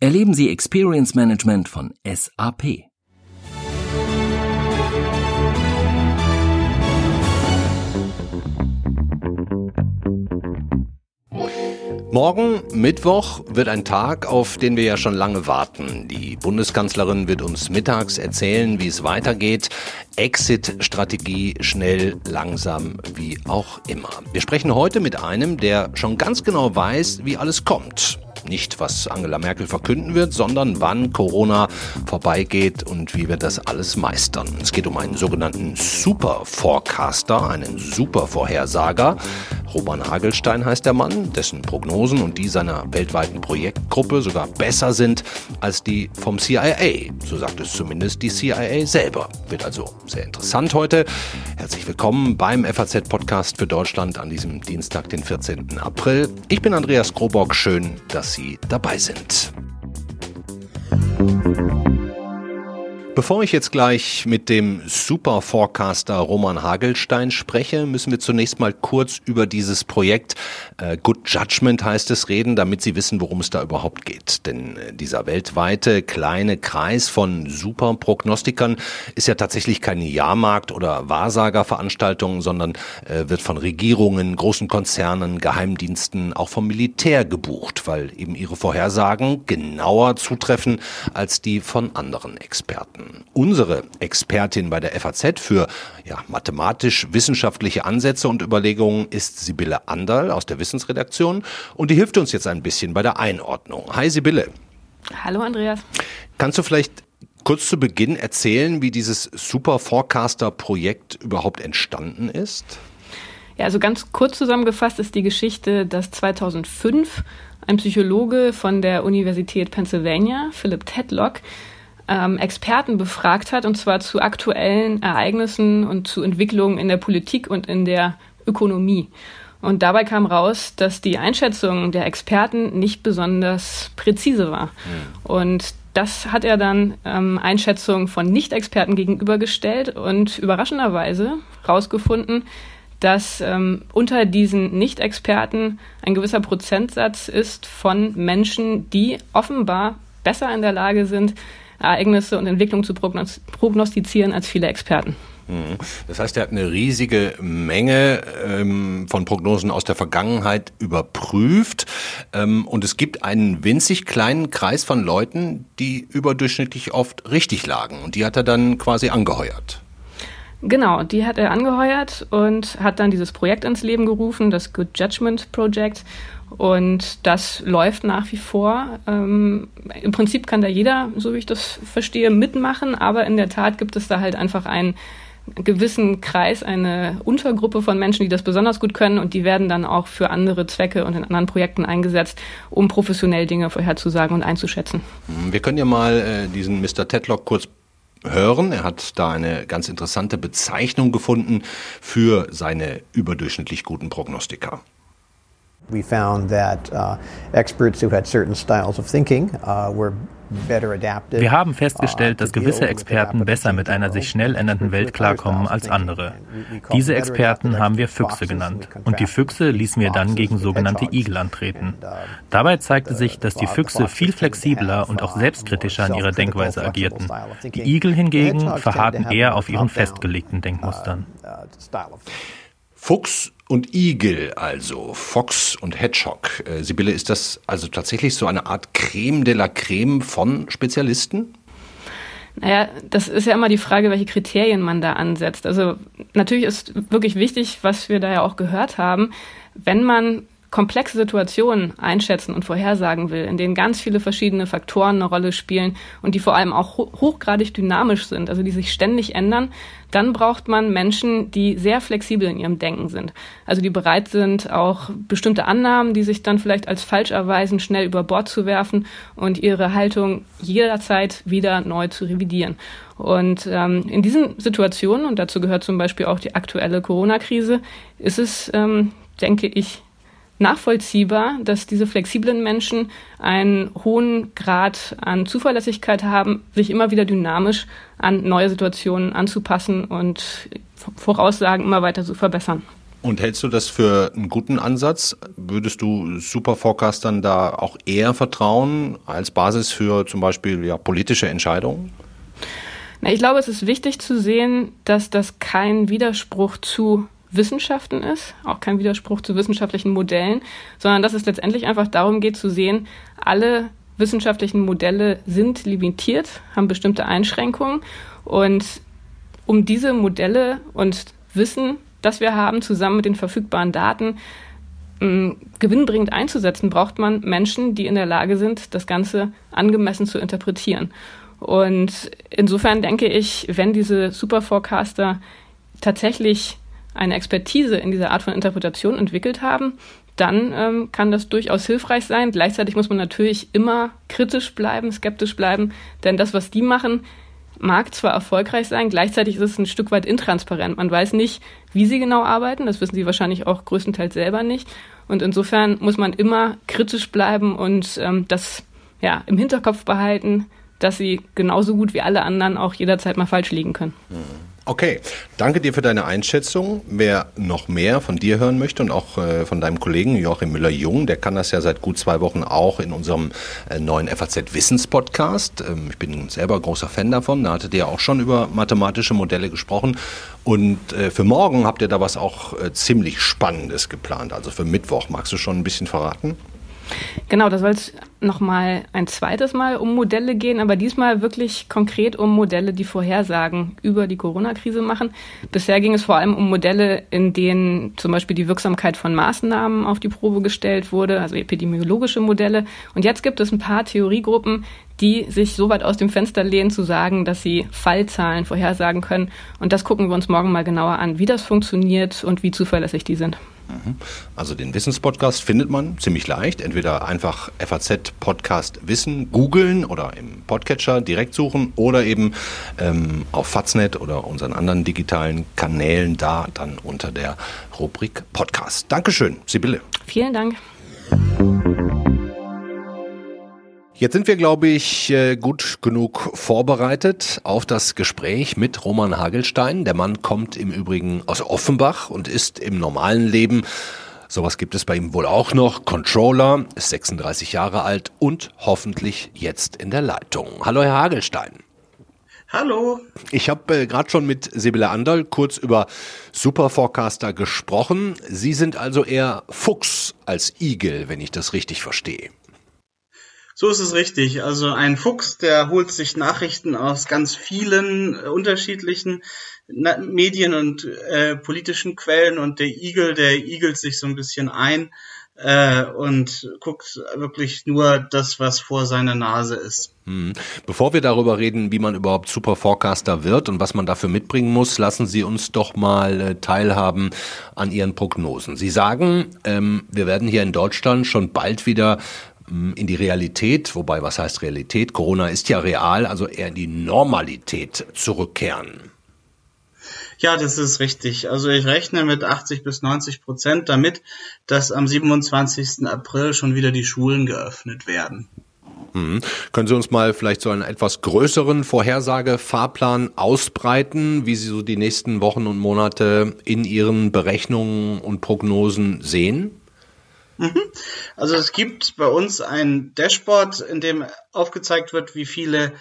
Erleben Sie Experience Management von SAP. Morgen, Mittwoch, wird ein Tag, auf den wir ja schon lange warten. Die Bundeskanzlerin wird uns mittags erzählen, wie es weitergeht. Exit-Strategie schnell, langsam, wie auch immer. Wir sprechen heute mit einem, der schon ganz genau weiß, wie alles kommt nicht, was Angela Merkel verkünden wird, sondern wann Corona vorbeigeht und wie wir das alles meistern. Es geht um einen sogenannten Super Forecaster, einen Super Vorhersager. Roman Hagelstein heißt der Mann, dessen Prognosen und die seiner weltweiten Projektgruppe sogar besser sind als die vom CIA. So sagt es zumindest die CIA selber. Wird also sehr interessant heute. Herzlich willkommen beim FAZ-Podcast für Deutschland an diesem Dienstag, den 14. April. Ich bin Andreas Krobock. Schön, dass Sie dabei sind. Bevor ich jetzt gleich mit dem Super Forecaster Roman Hagelstein spreche, müssen wir zunächst mal kurz über dieses Projekt äh, Good Judgment heißt es reden, damit Sie wissen, worum es da überhaupt geht. Denn äh, dieser weltweite kleine Kreis von Super Prognostikern ist ja tatsächlich keine Jahrmarkt- oder Wahrsagerveranstaltung, sondern äh, wird von Regierungen, großen Konzernen, Geheimdiensten, auch vom Militär gebucht, weil eben ihre Vorhersagen genauer zutreffen als die von anderen Experten. Unsere Expertin bei der FAZ für ja, mathematisch-wissenschaftliche Ansätze und Überlegungen ist Sibylle Anderl aus der Wissensredaktion und die hilft uns jetzt ein bisschen bei der Einordnung. Hi Sibylle. Hallo Andreas. Kannst du vielleicht kurz zu Beginn erzählen, wie dieses Super Forecaster Projekt überhaupt entstanden ist? Ja, also ganz kurz zusammengefasst ist die Geschichte, dass 2005 ein Psychologe von der Universität Pennsylvania, Philip Tedlock, ähm, Experten befragt hat, und zwar zu aktuellen Ereignissen und zu Entwicklungen in der Politik und in der Ökonomie. Und dabei kam raus, dass die Einschätzung der Experten nicht besonders präzise war. Mhm. Und das hat er dann ähm, Einschätzungen von Nicht-Experten gegenübergestellt und überraschenderweise herausgefunden, dass ähm, unter diesen Nicht-Experten ein gewisser Prozentsatz ist von Menschen, die offenbar besser in der Lage sind, Ereignisse und Entwicklungen zu prognostizieren als viele Experten. Mhm. Das heißt, er hat eine riesige Menge ähm, von Prognosen aus der Vergangenheit überprüft. Ähm, und es gibt einen winzig kleinen Kreis von Leuten, die überdurchschnittlich oft richtig lagen. Und die hat er dann quasi angeheuert. Genau, die hat er angeheuert und hat dann dieses Projekt ins Leben gerufen, das Good Judgment Project. Und das läuft nach wie vor. Ähm, Im Prinzip kann da jeder, so wie ich das verstehe, mitmachen, aber in der Tat gibt es da halt einfach einen gewissen Kreis, eine Untergruppe von Menschen, die das besonders gut können und die werden dann auch für andere Zwecke und in anderen Projekten eingesetzt, um professionell Dinge vorherzusagen und einzuschätzen. Wir können ja mal äh, diesen Mr. Tedlock kurz hören. Er hat da eine ganz interessante Bezeichnung gefunden für seine überdurchschnittlich guten Prognostiker. We found that uh, experts who had certain styles of thinking uh, were wir haben festgestellt, dass gewisse Experten besser mit einer sich schnell ändernden Welt klarkommen als andere. Diese Experten haben wir Füchse genannt. Und die Füchse ließen wir dann gegen sogenannte Igel antreten. Dabei zeigte sich, dass die Füchse viel flexibler und auch selbstkritischer in ihrer Denkweise agierten. Die Igel hingegen verharrten eher auf ihren festgelegten Denkmustern. Fuchs und Igel, also Fox und Hedgehog. Äh, Sibylle, ist das also tatsächlich so eine Art Creme de la Creme von Spezialisten? Naja, das ist ja immer die Frage, welche Kriterien man da ansetzt. Also natürlich ist wirklich wichtig, was wir da ja auch gehört haben, wenn man komplexe Situationen einschätzen und vorhersagen will, in denen ganz viele verschiedene Faktoren eine Rolle spielen und die vor allem auch hochgradig dynamisch sind, also die sich ständig ändern, dann braucht man Menschen, die sehr flexibel in ihrem Denken sind. Also die bereit sind, auch bestimmte Annahmen, die sich dann vielleicht als falsch erweisen, schnell über Bord zu werfen und ihre Haltung jederzeit wieder neu zu revidieren. Und ähm, in diesen Situationen, und dazu gehört zum Beispiel auch die aktuelle Corona-Krise, ist es, ähm, denke ich, nachvollziehbar, dass diese flexiblen Menschen einen hohen Grad an Zuverlässigkeit haben, sich immer wieder dynamisch an neue Situationen anzupassen und Voraussagen immer weiter zu verbessern. Und hältst du das für einen guten Ansatz? Würdest du Superforecastern da auch eher vertrauen als Basis für zum Beispiel ja, politische Entscheidungen? Na, ich glaube, es ist wichtig zu sehen, dass das kein Widerspruch zu Wissenschaften ist, auch kein Widerspruch zu wissenschaftlichen Modellen, sondern dass es letztendlich einfach darum geht zu sehen, alle wissenschaftlichen Modelle sind limitiert, haben bestimmte Einschränkungen und um diese Modelle und Wissen, das wir haben, zusammen mit den verfügbaren Daten ähm, gewinnbringend einzusetzen, braucht man Menschen, die in der Lage sind, das Ganze angemessen zu interpretieren. Und insofern denke ich, wenn diese Superforecaster tatsächlich eine Expertise in dieser Art von Interpretation entwickelt haben, dann ähm, kann das durchaus hilfreich sein. Gleichzeitig muss man natürlich immer kritisch bleiben, skeptisch bleiben, denn das, was die machen, mag zwar erfolgreich sein, gleichzeitig ist es ein Stück weit intransparent. Man weiß nicht, wie sie genau arbeiten, das wissen sie wahrscheinlich auch größtenteils selber nicht. Und insofern muss man immer kritisch bleiben und ähm, das ja, im Hinterkopf behalten, dass sie genauso gut wie alle anderen auch jederzeit mal falsch liegen können. Mhm. Okay, danke dir für deine Einschätzung. Wer noch mehr von dir hören möchte und auch äh, von deinem Kollegen Joachim Müller-Jung, der kann das ja seit gut zwei Wochen auch in unserem äh, neuen FAZ Wissenspodcast. Ähm, ich bin selber großer Fan davon. Da hattet ihr auch schon über mathematische Modelle gesprochen. Und äh, für morgen habt ihr da was auch äh, ziemlich Spannendes geplant. Also für Mittwoch. Magst du schon ein bisschen verraten? Genau, da soll es nochmal ein zweites Mal um Modelle gehen, aber diesmal wirklich konkret um Modelle, die Vorhersagen über die Corona-Krise machen. Bisher ging es vor allem um Modelle, in denen zum Beispiel die Wirksamkeit von Maßnahmen auf die Probe gestellt wurde, also epidemiologische Modelle. Und jetzt gibt es ein paar Theoriegruppen, die sich so weit aus dem Fenster lehnen, zu sagen, dass sie Fallzahlen vorhersagen können. Und das gucken wir uns morgen mal genauer an, wie das funktioniert und wie zuverlässig die sind. Mhm. Also den Wissenspodcast findet man ziemlich leicht. Entweder einfach FAZ Podcast Wissen googeln oder im Podcatcher direkt suchen oder eben ähm, auf Faznet oder unseren anderen digitalen Kanälen da dann unter der Rubrik Podcast. Dankeschön, Sibylle. Vielen Dank. Jetzt sind wir, glaube ich, äh, gut genug vorbereitet auf das Gespräch mit Roman Hagelstein. Der Mann kommt im Übrigen aus Offenbach und ist im normalen Leben, sowas gibt es bei ihm wohl auch noch, Controller, ist 36 Jahre alt und hoffentlich jetzt in der Leitung. Hallo, Herr Hagelstein. Hallo. Ich habe äh, gerade schon mit Sibylle Anderl kurz über Superforecaster gesprochen. Sie sind also eher Fuchs als Igel, wenn ich das richtig verstehe. So ist es richtig. Also ein Fuchs, der holt sich Nachrichten aus ganz vielen äh, unterschiedlichen Na Medien und äh, politischen Quellen und der Igel, der igelt sich so ein bisschen ein äh, und guckt wirklich nur das, was vor seiner Nase ist. Hm. Bevor wir darüber reden, wie man überhaupt Super Forecaster wird und was man dafür mitbringen muss, lassen Sie uns doch mal äh, teilhaben an Ihren Prognosen. Sie sagen, ähm, wir werden hier in Deutschland schon bald wieder in die Realität, wobei was heißt Realität? Corona ist ja real, also eher in die Normalität zurückkehren. Ja, das ist richtig. Also ich rechne mit 80 bis 90 Prozent damit, dass am 27. April schon wieder die Schulen geöffnet werden. Mhm. Können Sie uns mal vielleicht so einen etwas größeren Vorhersagefahrplan ausbreiten, wie Sie so die nächsten Wochen und Monate in Ihren Berechnungen und Prognosen sehen? Mhm. Also es gibt bei uns ein Dashboard, in dem aufgezeigt wird, wie viele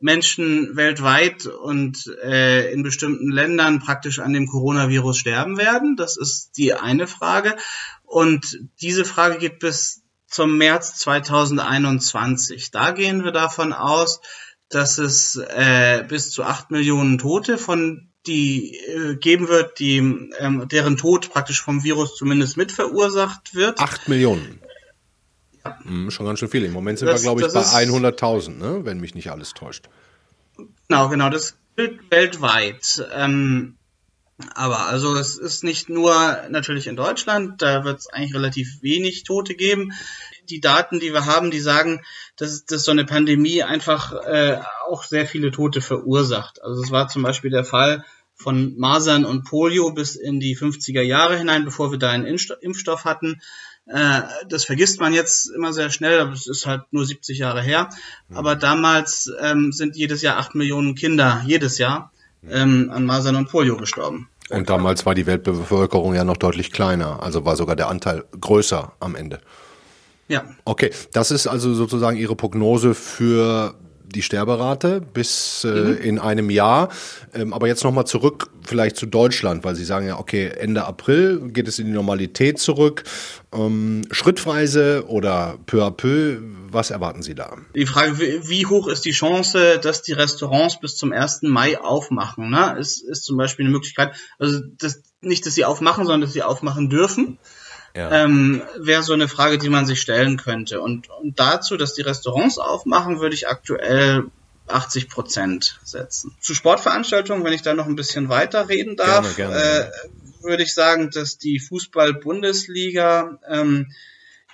Menschen weltweit und äh, in bestimmten Ländern praktisch an dem Coronavirus sterben werden. Das ist die eine Frage. Und diese Frage geht bis zum März 2021. Da gehen wir davon aus, dass es äh, bis zu acht Millionen Tote von die äh, geben wird, die ähm, deren Tod praktisch vom Virus zumindest mit verursacht wird. Acht Millionen. Ja. Hm, schon ganz schön viel. Im Moment sind das, wir, glaube ich, bei 100.000, ne? wenn mich nicht alles täuscht. Genau, genau. Das gilt weltweit. Ähm, aber also es ist nicht nur natürlich in Deutschland, da wird es eigentlich relativ wenig Tote geben. Die Daten, die wir haben, die sagen, dass, dass so eine Pandemie einfach äh, auch sehr viele Tote verursacht. Also es war zum Beispiel der Fall von Masern und Polio bis in die 50er Jahre hinein, bevor wir da einen Impfstoff hatten. Äh, das vergisst man jetzt immer sehr schnell, aber es ist halt nur 70 Jahre her. Aber damals ähm, sind jedes Jahr acht Millionen Kinder, jedes Jahr, ähm, an Masern und Polio gestorben. Und damals war die Weltbevölkerung ja noch deutlich kleiner, also war sogar der Anteil größer am Ende. Ja. Okay, das ist also sozusagen Ihre Prognose für die Sterberate bis äh, mhm. in einem Jahr. Ähm, aber jetzt nochmal zurück vielleicht zu Deutschland, weil Sie sagen ja, okay, Ende April geht es in die Normalität zurück. Ähm, schrittweise oder peu à peu, was erwarten Sie da? Die Frage, wie hoch ist die Chance, dass die Restaurants bis zum 1. Mai aufmachen? Ne? Ist, ist zum Beispiel eine Möglichkeit, also das, nicht, dass sie aufmachen, sondern dass sie aufmachen dürfen ja. ähm, wäre so eine Frage, die man sich stellen könnte. Und, und dazu, dass die Restaurants aufmachen, würde ich aktuell 80 Prozent setzen. Zu Sportveranstaltungen, wenn ich da noch ein bisschen weiter reden darf, gerne, gerne. Äh, würde ich sagen, dass die Fußball-Bundesliga ähm,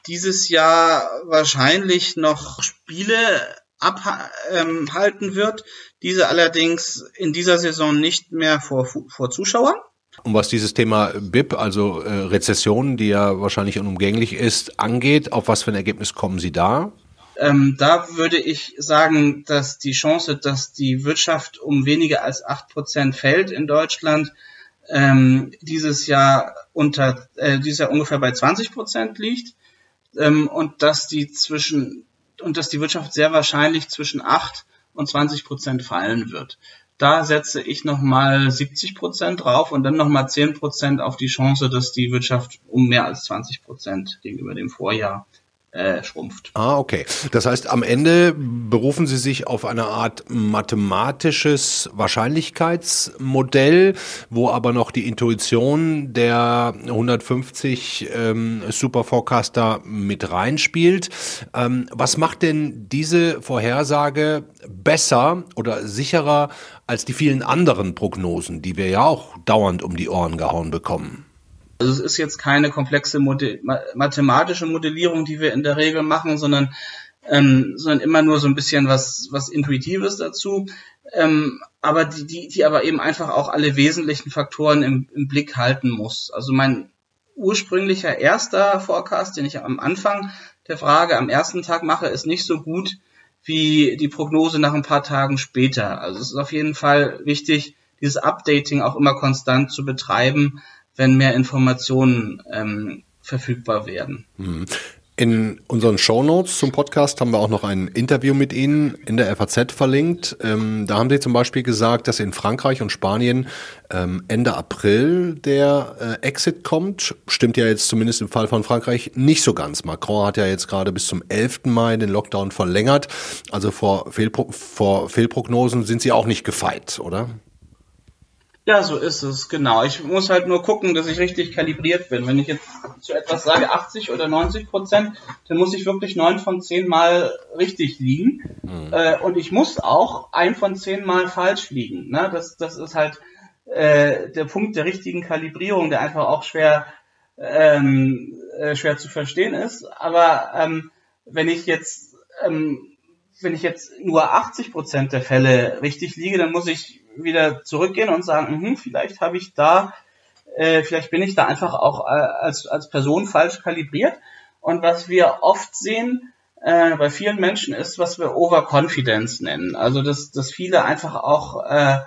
dieses Jahr wahrscheinlich noch Spiele abhalten ähm, wird, diese allerdings in dieser Saison nicht mehr vor, vor Zuschauern. Und was dieses Thema BIP, also äh, Rezession, die ja wahrscheinlich unumgänglich ist, angeht, auf was für ein Ergebnis kommen Sie da? Ähm, da würde ich sagen, dass die Chance, dass die Wirtschaft um weniger als acht Prozent fällt in Deutschland, ähm, dieses Jahr unter äh, dieses Jahr ungefähr bei 20 Prozent liegt ähm, und dass die zwischen und dass die Wirtschaft sehr wahrscheinlich zwischen acht und 20 Prozent fallen wird. Da setze ich nochmal 70 Prozent drauf und dann nochmal 10 Prozent auf die Chance, dass die Wirtschaft um mehr als 20 Prozent gegenüber dem Vorjahr äh, schrumpft. Ah, okay. Das heißt, am Ende berufen Sie sich auf eine Art mathematisches Wahrscheinlichkeitsmodell, wo aber noch die Intuition der 150 ähm, Super Forecaster mit reinspielt. Ähm, was macht denn diese Vorhersage besser oder sicherer als die vielen anderen Prognosen, die wir ja auch dauernd um die Ohren gehauen bekommen? Also es ist jetzt keine komplexe Modell, mathematische Modellierung, die wir in der Regel machen, sondern, ähm, sondern immer nur so ein bisschen was, was Intuitives dazu. Ähm, aber die, die, die aber eben einfach auch alle wesentlichen Faktoren im, im Blick halten muss. Also mein ursprünglicher erster Forecast, den ich am Anfang der Frage am ersten Tag mache, ist nicht so gut wie die Prognose nach ein paar Tagen später. Also es ist auf jeden Fall wichtig, dieses Updating auch immer konstant zu betreiben, wenn mehr Informationen ähm, verfügbar werden. Mhm. In unseren Shownotes zum Podcast haben wir auch noch ein Interview mit Ihnen in der FAZ verlinkt. Ähm, da haben Sie zum Beispiel gesagt, dass in Frankreich und Spanien ähm, Ende April der äh, Exit kommt. Stimmt ja jetzt zumindest im Fall von Frankreich nicht so ganz. Macron hat ja jetzt gerade bis zum 11. Mai den Lockdown verlängert. Also vor, Fehlpro vor Fehlprognosen sind Sie auch nicht gefeit, oder? Ja, so ist es, genau. Ich muss halt nur gucken, dass ich richtig kalibriert bin. Wenn ich jetzt zu etwas sage 80 oder 90 Prozent, dann muss ich wirklich neun von zehn Mal richtig liegen. Mhm. Äh, und ich muss auch ein von zehn Mal falsch liegen. Ne? Das, das ist halt äh, der Punkt der richtigen Kalibrierung, der einfach auch schwer, ähm, äh, schwer zu verstehen ist. Aber ähm, wenn ich jetzt ähm, wenn ich jetzt nur 80 Prozent der Fälle richtig liege, dann muss ich wieder zurückgehen und sagen, mh, vielleicht habe ich da, äh, vielleicht bin ich da einfach auch äh, als, als Person falsch kalibriert. Und was wir oft sehen äh, bei vielen Menschen ist, was wir Overconfidence nennen. Also dass, dass viele einfach auch äh,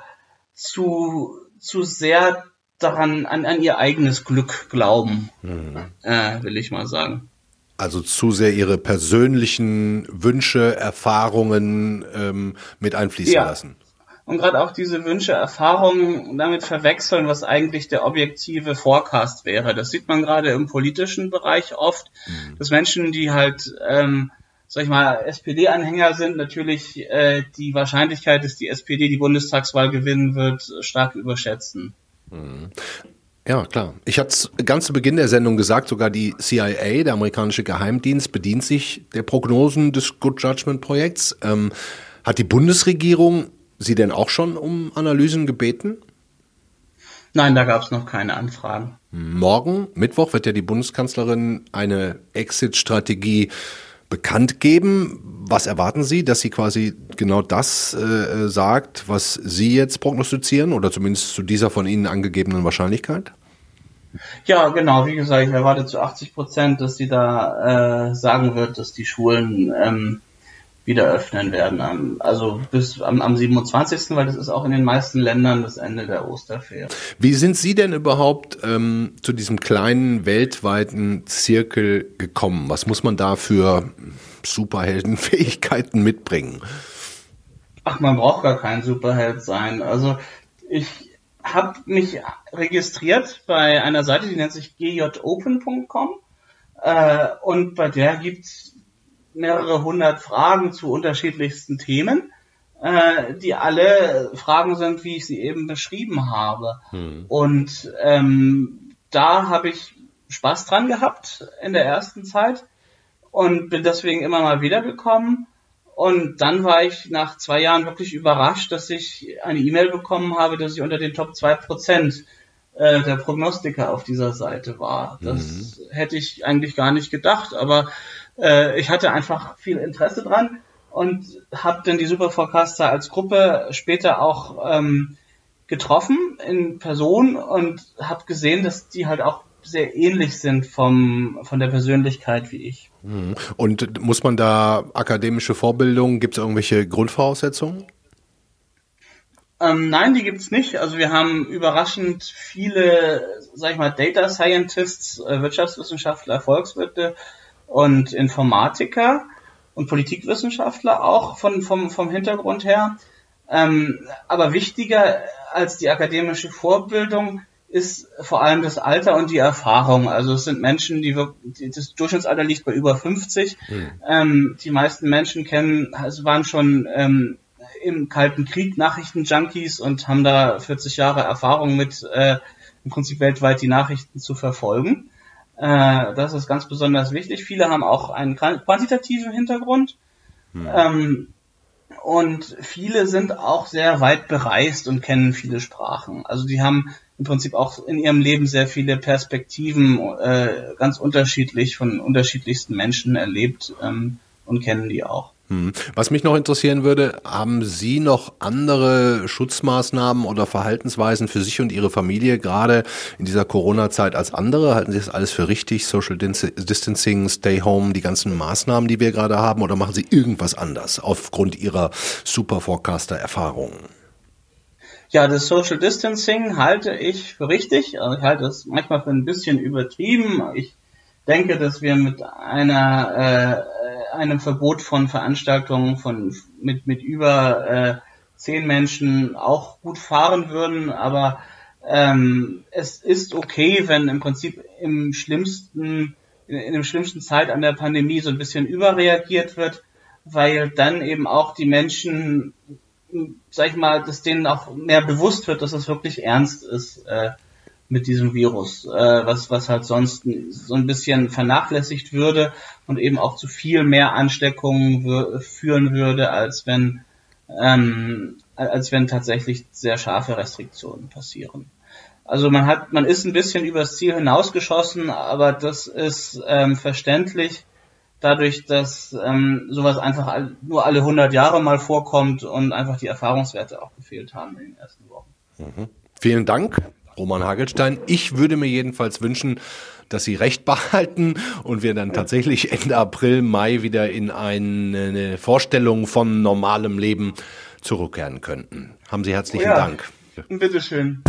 zu, zu sehr daran an, an ihr eigenes Glück glauben, mhm. äh, will ich mal sagen. Also zu sehr ihre persönlichen Wünsche, Erfahrungen ähm, mit einfließen ja. lassen und gerade auch diese Wünsche, Erfahrungen damit verwechseln, was eigentlich der objektive Forecast wäre. Das sieht man gerade im politischen Bereich oft, mhm. dass Menschen, die halt ähm, sag ich mal, SPD-Anhänger sind, natürlich äh, die Wahrscheinlichkeit, dass die SPD die Bundestagswahl gewinnen wird, stark überschätzen. Mhm. Ja, klar. Ich hatte es ganz zu Beginn der Sendung gesagt, sogar die CIA, der amerikanische Geheimdienst, bedient sich der Prognosen des Good Judgment Projekts. Ähm, hat die Bundesregierung Sie denn auch schon um Analysen gebeten? Nein, da gab es noch keine Anfragen. Morgen, Mittwoch, wird ja die Bundeskanzlerin eine Exit-Strategie bekannt geben. Was erwarten Sie, dass sie quasi genau das äh, sagt, was Sie jetzt prognostizieren oder zumindest zu dieser von Ihnen angegebenen Wahrscheinlichkeit? Ja, genau. Wie gesagt, ich erwarte zu 80 Prozent, dass sie da äh, sagen wird, dass die Schulen ähm, wieder öffnen werden. Also bis am, am 27., weil das ist auch in den meisten Ländern das Ende der Osterferien. Wie sind Sie denn überhaupt ähm, zu diesem kleinen weltweiten Zirkel gekommen? Was muss man da für Superheldenfähigkeiten mitbringen? Ach, man braucht gar kein Superheld sein. Also ich habe mich registriert bei einer Seite, die nennt sich gjopen.com äh, und bei der gibt's mehrere hundert Fragen zu unterschiedlichsten Themen, äh, die alle Fragen sind, wie ich sie eben beschrieben habe. Hm. Und ähm, da habe ich Spaß dran gehabt in der ersten Zeit und bin deswegen immer mal wiedergekommen. Und dann war ich nach zwei Jahren wirklich überrascht, dass ich eine E-Mail bekommen habe, dass ich unter den Top 2% äh, der Prognostiker auf dieser Seite war. Das mhm. hätte ich eigentlich gar nicht gedacht, aber äh, ich hatte einfach viel Interesse dran und habe dann die Superforecaster als Gruppe später auch ähm, getroffen in Person und habe gesehen, dass die halt auch sehr ähnlich sind vom, von der Persönlichkeit wie ich. Mhm. Und muss man da akademische Vorbildung, gibt es irgendwelche Grundvoraussetzungen? Ähm, nein, die gibt's nicht. Also wir haben überraschend viele, sag ich mal, Data Scientists, äh, Wirtschaftswissenschaftler, Volkswirte und Informatiker und Politikwissenschaftler auch von, vom, vom Hintergrund her. Ähm, aber wichtiger als die akademische Vorbildung ist vor allem das Alter und die Erfahrung. Also es sind Menschen, die, die das Durchschnittsalter liegt bei über 50. Mhm. Ähm, die meisten Menschen kennen, also waren schon ähm, im Kalten Krieg Nachrichtenjunkies und haben da 40 Jahre Erfahrung mit äh, im Prinzip weltweit die Nachrichten zu verfolgen. Äh, das ist ganz besonders wichtig. Viele haben auch einen quantitativen Hintergrund. Hm. Ähm, und viele sind auch sehr weit bereist und kennen viele Sprachen. Also die haben im Prinzip auch in ihrem Leben sehr viele Perspektiven äh, ganz unterschiedlich von unterschiedlichsten Menschen erlebt ähm, und kennen die auch. Hm. Was mich noch interessieren würde, haben Sie noch andere Schutzmaßnahmen oder Verhaltensweisen für sich und Ihre Familie gerade in dieser Corona-Zeit als andere? Halten Sie das alles für richtig? Social Distancing, Stay Home, die ganzen Maßnahmen, die wir gerade haben? Oder machen Sie irgendwas anders aufgrund Ihrer Super Forecaster-Erfahrungen? Ja, das Social Distancing halte ich für richtig. Also ich halte es manchmal für ein bisschen übertrieben. Ich denke, dass wir mit einer äh, einem Verbot von Veranstaltungen von mit mit über äh, zehn Menschen auch gut fahren würden, aber ähm, es ist okay, wenn im Prinzip im schlimmsten in, in dem schlimmsten Zeit an der Pandemie so ein bisschen überreagiert wird, weil dann eben auch die Menschen, sag ich mal, dass denen auch mehr bewusst wird, dass es wirklich ernst ist. Äh, mit diesem Virus, äh, was, was halt sonst so ein bisschen vernachlässigt würde und eben auch zu viel mehr Ansteckungen führen würde, als wenn, ähm, als wenn tatsächlich sehr scharfe Restriktionen passieren. Also man hat, man ist ein bisschen übers Ziel hinausgeschossen, aber das ist ähm, verständlich dadurch, dass ähm, sowas einfach nur alle 100 Jahre mal vorkommt und einfach die Erfahrungswerte auch gefehlt haben in den ersten Wochen. Mhm. Vielen Dank. Roman Hagelstein. Ich würde mir jedenfalls wünschen, dass Sie recht behalten und wir dann tatsächlich Ende April, Mai wieder in eine Vorstellung von normalem Leben zurückkehren könnten. Haben Sie herzlichen ja, Dank. Bitteschön.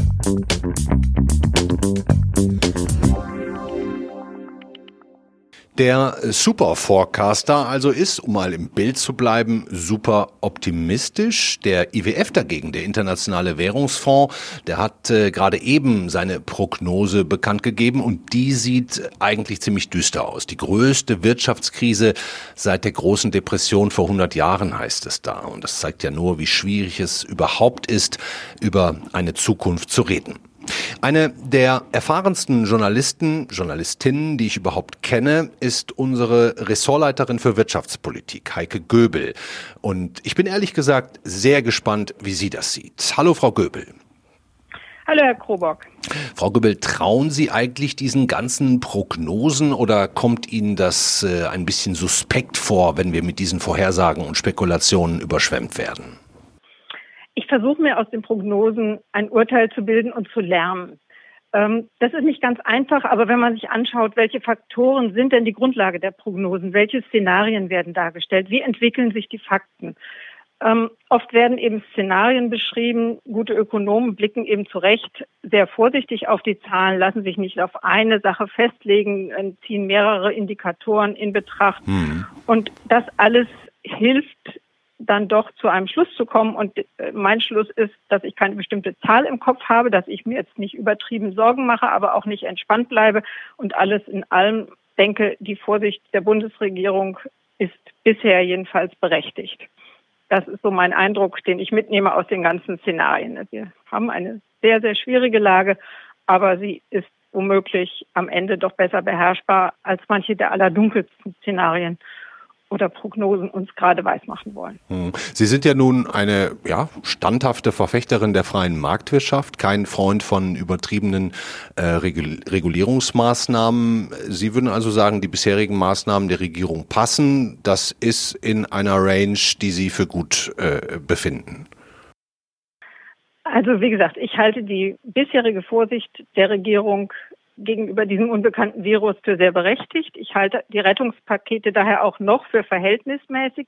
Der Super Forecaster also ist, um mal im Bild zu bleiben, super optimistisch. Der IWF dagegen, der Internationale Währungsfonds, der hat äh, gerade eben seine Prognose bekannt gegeben und die sieht eigentlich ziemlich düster aus. Die größte Wirtschaftskrise seit der großen Depression vor 100 Jahren heißt es da. Und das zeigt ja nur, wie schwierig es überhaupt ist, über eine Zukunft zu reden. Eine der erfahrensten Journalisten, Journalistinnen, die ich überhaupt kenne, ist unsere Ressortleiterin für Wirtschaftspolitik, Heike Göbel. Und ich bin ehrlich gesagt sehr gespannt, wie sie das sieht. Hallo, Frau Göbel. Hallo, Herr Krobock. Frau Göbel, trauen Sie eigentlich diesen ganzen Prognosen oder kommt Ihnen das äh, ein bisschen suspekt vor, wenn wir mit diesen Vorhersagen und Spekulationen überschwemmt werden? Ich versuche mir aus den Prognosen ein Urteil zu bilden und zu lernen. Ähm, das ist nicht ganz einfach, aber wenn man sich anschaut, welche Faktoren sind denn die Grundlage der Prognosen, welche Szenarien werden dargestellt, wie entwickeln sich die Fakten, ähm, oft werden eben Szenarien beschrieben. Gute Ökonomen blicken eben zu Recht sehr vorsichtig auf die Zahlen, lassen sich nicht auf eine Sache festlegen, äh, ziehen mehrere Indikatoren in Betracht. Mhm. Und das alles hilft dann doch zu einem Schluss zu kommen. Und äh, mein Schluss ist, dass ich keine bestimmte Zahl im Kopf habe, dass ich mir jetzt nicht übertrieben Sorgen mache, aber auch nicht entspannt bleibe und alles in allem denke, die Vorsicht der Bundesregierung ist bisher jedenfalls berechtigt. Das ist so mein Eindruck, den ich mitnehme aus den ganzen Szenarien. Wir haben eine sehr, sehr schwierige Lage, aber sie ist womöglich am Ende doch besser beherrschbar als manche der allerdunkelsten Szenarien oder Prognosen uns gerade weismachen wollen. Hm. Sie sind ja nun eine ja, standhafte Verfechterin der freien Marktwirtschaft, kein Freund von übertriebenen äh, Regulierungsmaßnahmen. Sie würden also sagen, die bisherigen Maßnahmen der Regierung passen. Das ist in einer Range, die Sie für gut äh, befinden. Also wie gesagt, ich halte die bisherige Vorsicht der Regierung gegenüber diesem unbekannten Virus für sehr berechtigt. Ich halte die Rettungspakete daher auch noch für verhältnismäßig,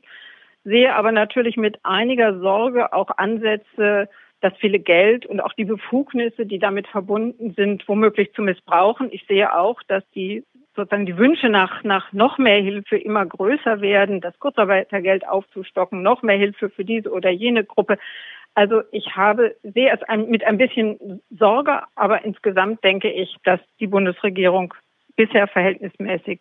sehe aber natürlich mit einiger Sorge auch Ansätze, das viele Geld und auch die Befugnisse, die damit verbunden sind, womöglich zu missbrauchen. Ich sehe auch, dass die sozusagen die Wünsche nach, nach noch mehr Hilfe immer größer werden, das Kurzarbeitergeld aufzustocken, noch mehr Hilfe für diese oder jene Gruppe. Also ich habe, sehe es ein, mit ein bisschen Sorge, aber insgesamt denke ich, dass die Bundesregierung bisher verhältnismäßig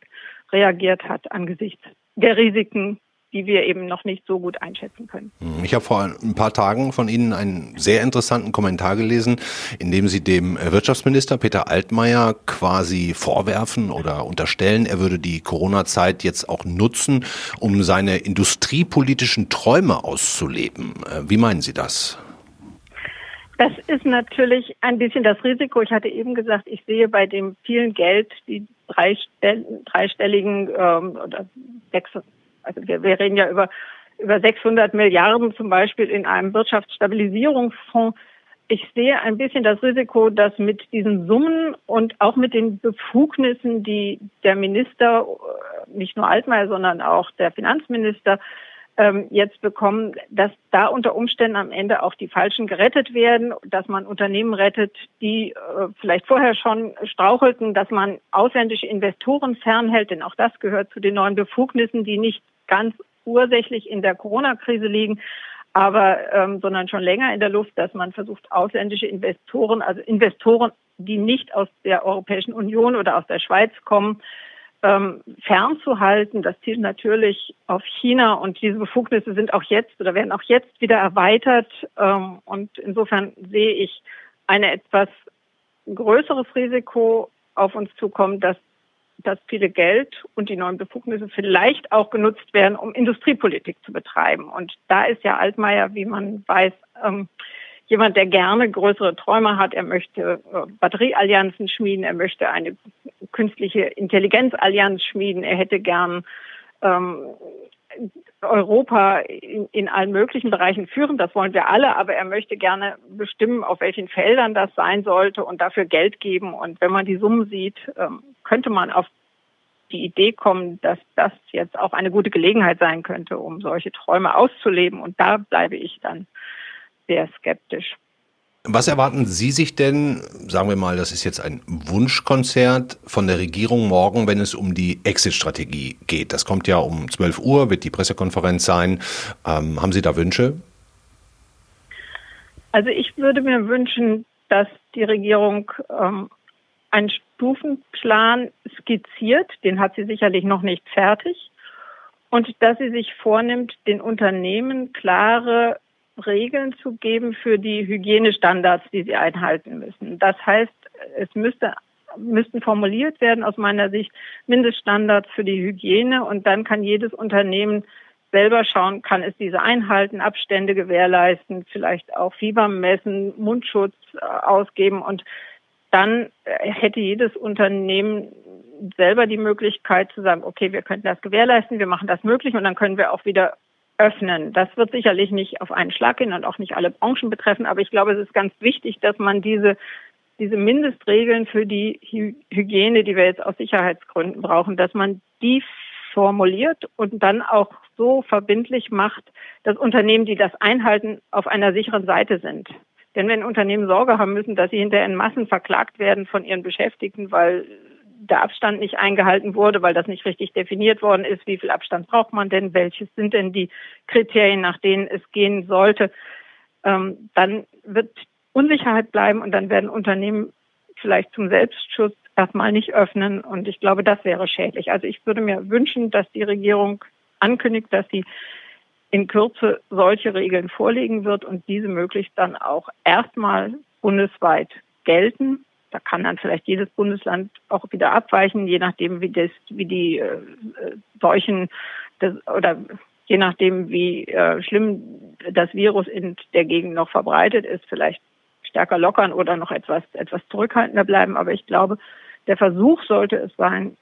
reagiert hat angesichts der Risiken, die wir eben noch nicht so gut einschätzen können. Hm, ich habe vor ein paar Tagen von Ihnen einen sehr interessanten Kommentar gelesen, in dem Sie dem Wirtschaftsminister Peter Altmaier quasi vorwerfen oder unterstellen, er würde die Corona-Zeit jetzt auch nutzen, um seine industriepolitischen Träume auszuleben. Äh, wie meinen Sie das? Das ist natürlich ein bisschen das Risiko. Ich hatte eben gesagt, ich sehe bei dem vielen Geld, die dreistelligen ähm, oder sechs, also wir, wir reden ja über, über 600 Milliarden zum Beispiel in einem Wirtschaftsstabilisierungsfonds. Ich sehe ein bisschen das Risiko, dass mit diesen Summen und auch mit den Befugnissen, die der Minister, nicht nur Altmaier, sondern auch der Finanzminister ähm, jetzt bekommen, dass da unter Umständen am Ende auch die Falschen gerettet werden, dass man Unternehmen rettet, die äh, vielleicht vorher schon strauchelten, dass man ausländische Investoren fernhält, denn auch das gehört zu den neuen Befugnissen, die nicht ganz ursächlich in der Corona-Krise liegen, aber ähm, sondern schon länger in der Luft, dass man versucht, ausländische Investoren, also Investoren, die nicht aus der Europäischen Union oder aus der Schweiz kommen, ähm, fernzuhalten. Das zielt natürlich auf China und diese Befugnisse sind auch jetzt oder werden auch jetzt wieder erweitert. Ähm, und insofern sehe ich ein etwas größeres Risiko auf uns zukommen, dass das viele Geld und die neuen Befugnisse vielleicht auch genutzt werden, um Industriepolitik zu betreiben. Und da ist ja Altmaier, wie man weiß, ähm, jemand, der gerne größere Träume hat. Er möchte äh, Batterieallianzen schmieden, er möchte eine künstliche Intelligenzallianz schmieden, er hätte gern ähm, Europa in, in allen möglichen Bereichen führen. Das wollen wir alle, aber er möchte gerne bestimmen, auf welchen Feldern das sein sollte und dafür Geld geben. Und wenn man die Summen sieht, ähm, könnte man auf die Idee kommen, dass das jetzt auch eine gute Gelegenheit sein könnte, um solche Träume auszuleben. Und da bleibe ich dann sehr skeptisch. Was erwarten Sie sich denn, sagen wir mal, das ist jetzt ein Wunschkonzert von der Regierung morgen, wenn es um die Exit-Strategie geht? Das kommt ja um 12 Uhr, wird die Pressekonferenz sein. Ähm, haben Sie da Wünsche? Also ich würde mir wünschen, dass die Regierung ähm, einen Stufenplan skizziert, den hat sie sicherlich noch nicht fertig, und dass sie sich vornimmt, den Unternehmen klare Regeln zu geben für die Hygienestandards, die sie einhalten müssen. Das heißt, es müsste müssten formuliert werden aus meiner Sicht Mindeststandards für die Hygiene. Und dann kann jedes Unternehmen selber schauen, kann es diese einhalten, Abstände gewährleisten, vielleicht auch Fieber messen, Mundschutz äh, ausgeben. Und dann äh, hätte jedes Unternehmen selber die Möglichkeit zu sagen, okay, wir könnten das gewährleisten, wir machen das möglich und dann können wir auch wieder öffnen. Das wird sicherlich nicht auf einen Schlag gehen und auch nicht alle Branchen betreffen, aber ich glaube, es ist ganz wichtig, dass man diese diese Mindestregeln für die Hygiene, die wir jetzt aus Sicherheitsgründen brauchen, dass man die formuliert und dann auch so verbindlich macht, dass Unternehmen, die das einhalten, auf einer sicheren Seite sind. Denn wenn Unternehmen Sorge haben müssen, dass sie hinterher in Massen verklagt werden von ihren Beschäftigten, weil der Abstand nicht eingehalten wurde, weil das nicht richtig definiert worden ist. Wie viel Abstand braucht man denn? Welches sind denn die Kriterien, nach denen es gehen sollte? Ähm, dann wird Unsicherheit bleiben und dann werden Unternehmen vielleicht zum Selbstschutz erstmal nicht öffnen. Und ich glaube, das wäre schädlich. Also ich würde mir wünschen, dass die Regierung ankündigt, dass sie in Kürze solche Regeln vorlegen wird und diese möglichst dann auch erstmal bundesweit gelten da kann dann vielleicht jedes Bundesland auch wieder abweichen, je nachdem, wie das, wie die äh, Seuchen das, oder je nachdem, wie äh, schlimm das Virus in der Gegend noch verbreitet ist, vielleicht stärker lockern oder noch etwas, etwas zurückhaltender bleiben. Aber ich glaube, der Versuch sollte es sein,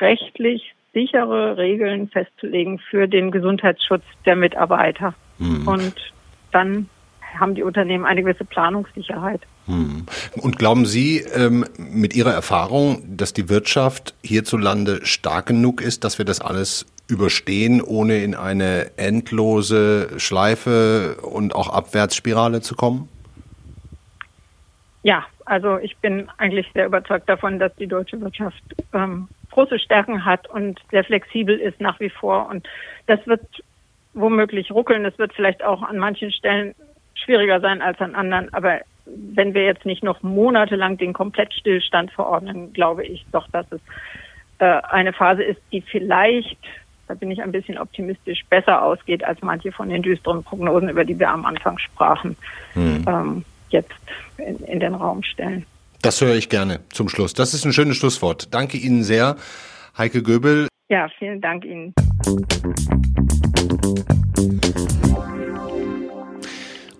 rechtlich sichere Regeln festzulegen für den Gesundheitsschutz der Mitarbeiter. Mhm. Und dann haben die Unternehmen eine gewisse Planungssicherheit. Hm. Und glauben Sie ähm, mit Ihrer Erfahrung, dass die Wirtschaft hierzulande stark genug ist, dass wir das alles überstehen, ohne in eine endlose Schleife und auch Abwärtsspirale zu kommen? Ja, also ich bin eigentlich sehr überzeugt davon, dass die deutsche Wirtschaft ähm, große Stärken hat und sehr flexibel ist nach wie vor. Und das wird womöglich ruckeln. Es wird vielleicht auch an manchen Stellen schwieriger sein als an anderen. Aber wenn wir jetzt nicht noch monatelang den Komplettstillstand verordnen, glaube ich doch, dass es äh, eine Phase ist, die vielleicht, da bin ich ein bisschen optimistisch, besser ausgeht als manche von den düsteren Prognosen, über die wir am Anfang sprachen, hm. ähm, jetzt in, in den Raum stellen. Das höre ich gerne zum Schluss. Das ist ein schönes Schlusswort. Danke Ihnen sehr, Heike Göbel. Ja, vielen Dank Ihnen.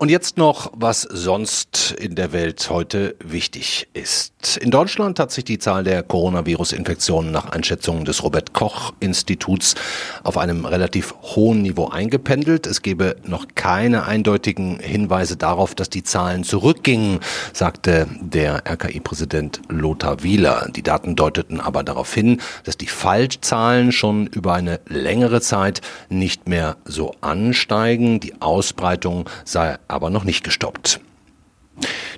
Und jetzt noch, was sonst in der Welt heute wichtig ist. In Deutschland hat sich die Zahl der Coronavirus-Infektionen nach Einschätzungen des Robert Koch-Instituts auf einem relativ hohen Niveau eingependelt. Es gebe noch keine eindeutigen Hinweise darauf, dass die Zahlen zurückgingen, sagte der RKI-Präsident Lothar Wieler. Die Daten deuteten aber darauf hin, dass die Falschzahlen schon über eine längere Zeit nicht mehr so ansteigen. Die Ausbreitung sei aber noch nicht gestoppt.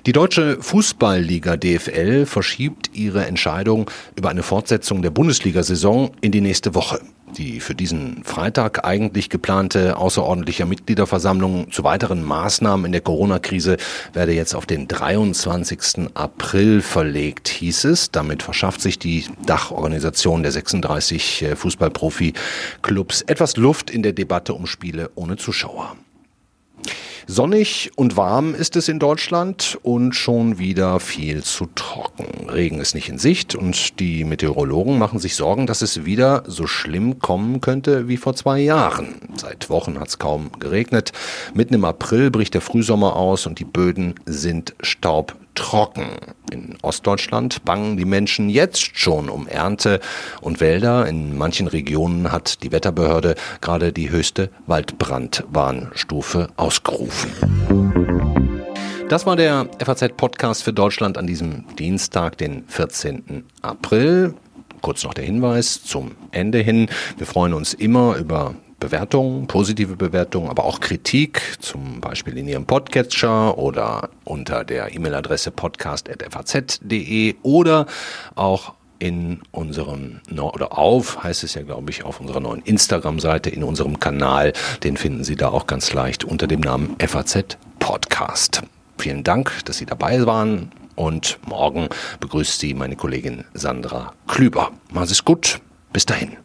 Die deutsche Fußballliga DFL verschiebt ihre Entscheidung über eine Fortsetzung der Bundesliga-Saison in die nächste Woche. Die für diesen Freitag eigentlich geplante außerordentliche Mitgliederversammlung zu weiteren Maßnahmen in der Corona-Krise werde jetzt auf den 23. April verlegt, hieß es. Damit verschafft sich die Dachorganisation der 36 äh, Fußballprofi-Clubs etwas Luft in der Debatte um Spiele ohne Zuschauer. Sonnig und warm ist es in Deutschland und schon wieder viel zu trocken. Regen ist nicht in Sicht und die Meteorologen machen sich Sorgen, dass es wieder so schlimm kommen könnte wie vor zwei Jahren. Seit Wochen hat es kaum geregnet. Mitten im April bricht der Frühsommer aus und die Böden sind staub trocken. In Ostdeutschland bangen die Menschen jetzt schon um Ernte und Wälder. In manchen Regionen hat die Wetterbehörde gerade die höchste Waldbrandwarnstufe ausgerufen. Das war der FAZ-Podcast für Deutschland an diesem Dienstag, den 14. April. Kurz noch der Hinweis zum Ende hin. Wir freuen uns immer über Bewertungen, positive Bewertungen, aber auch Kritik, zum Beispiel in Ihrem Podcatcher oder unter der E-Mail-Adresse podcast.faz.de oder auch in unserem, oder auf, heißt es ja, glaube ich, auf unserer neuen Instagram-Seite, in unserem Kanal. Den finden Sie da auch ganz leicht unter dem Namen FAZ Podcast. Vielen Dank, dass Sie dabei waren und morgen begrüßt Sie meine Kollegin Sandra Klüber. Machen Sie es gut. Bis dahin.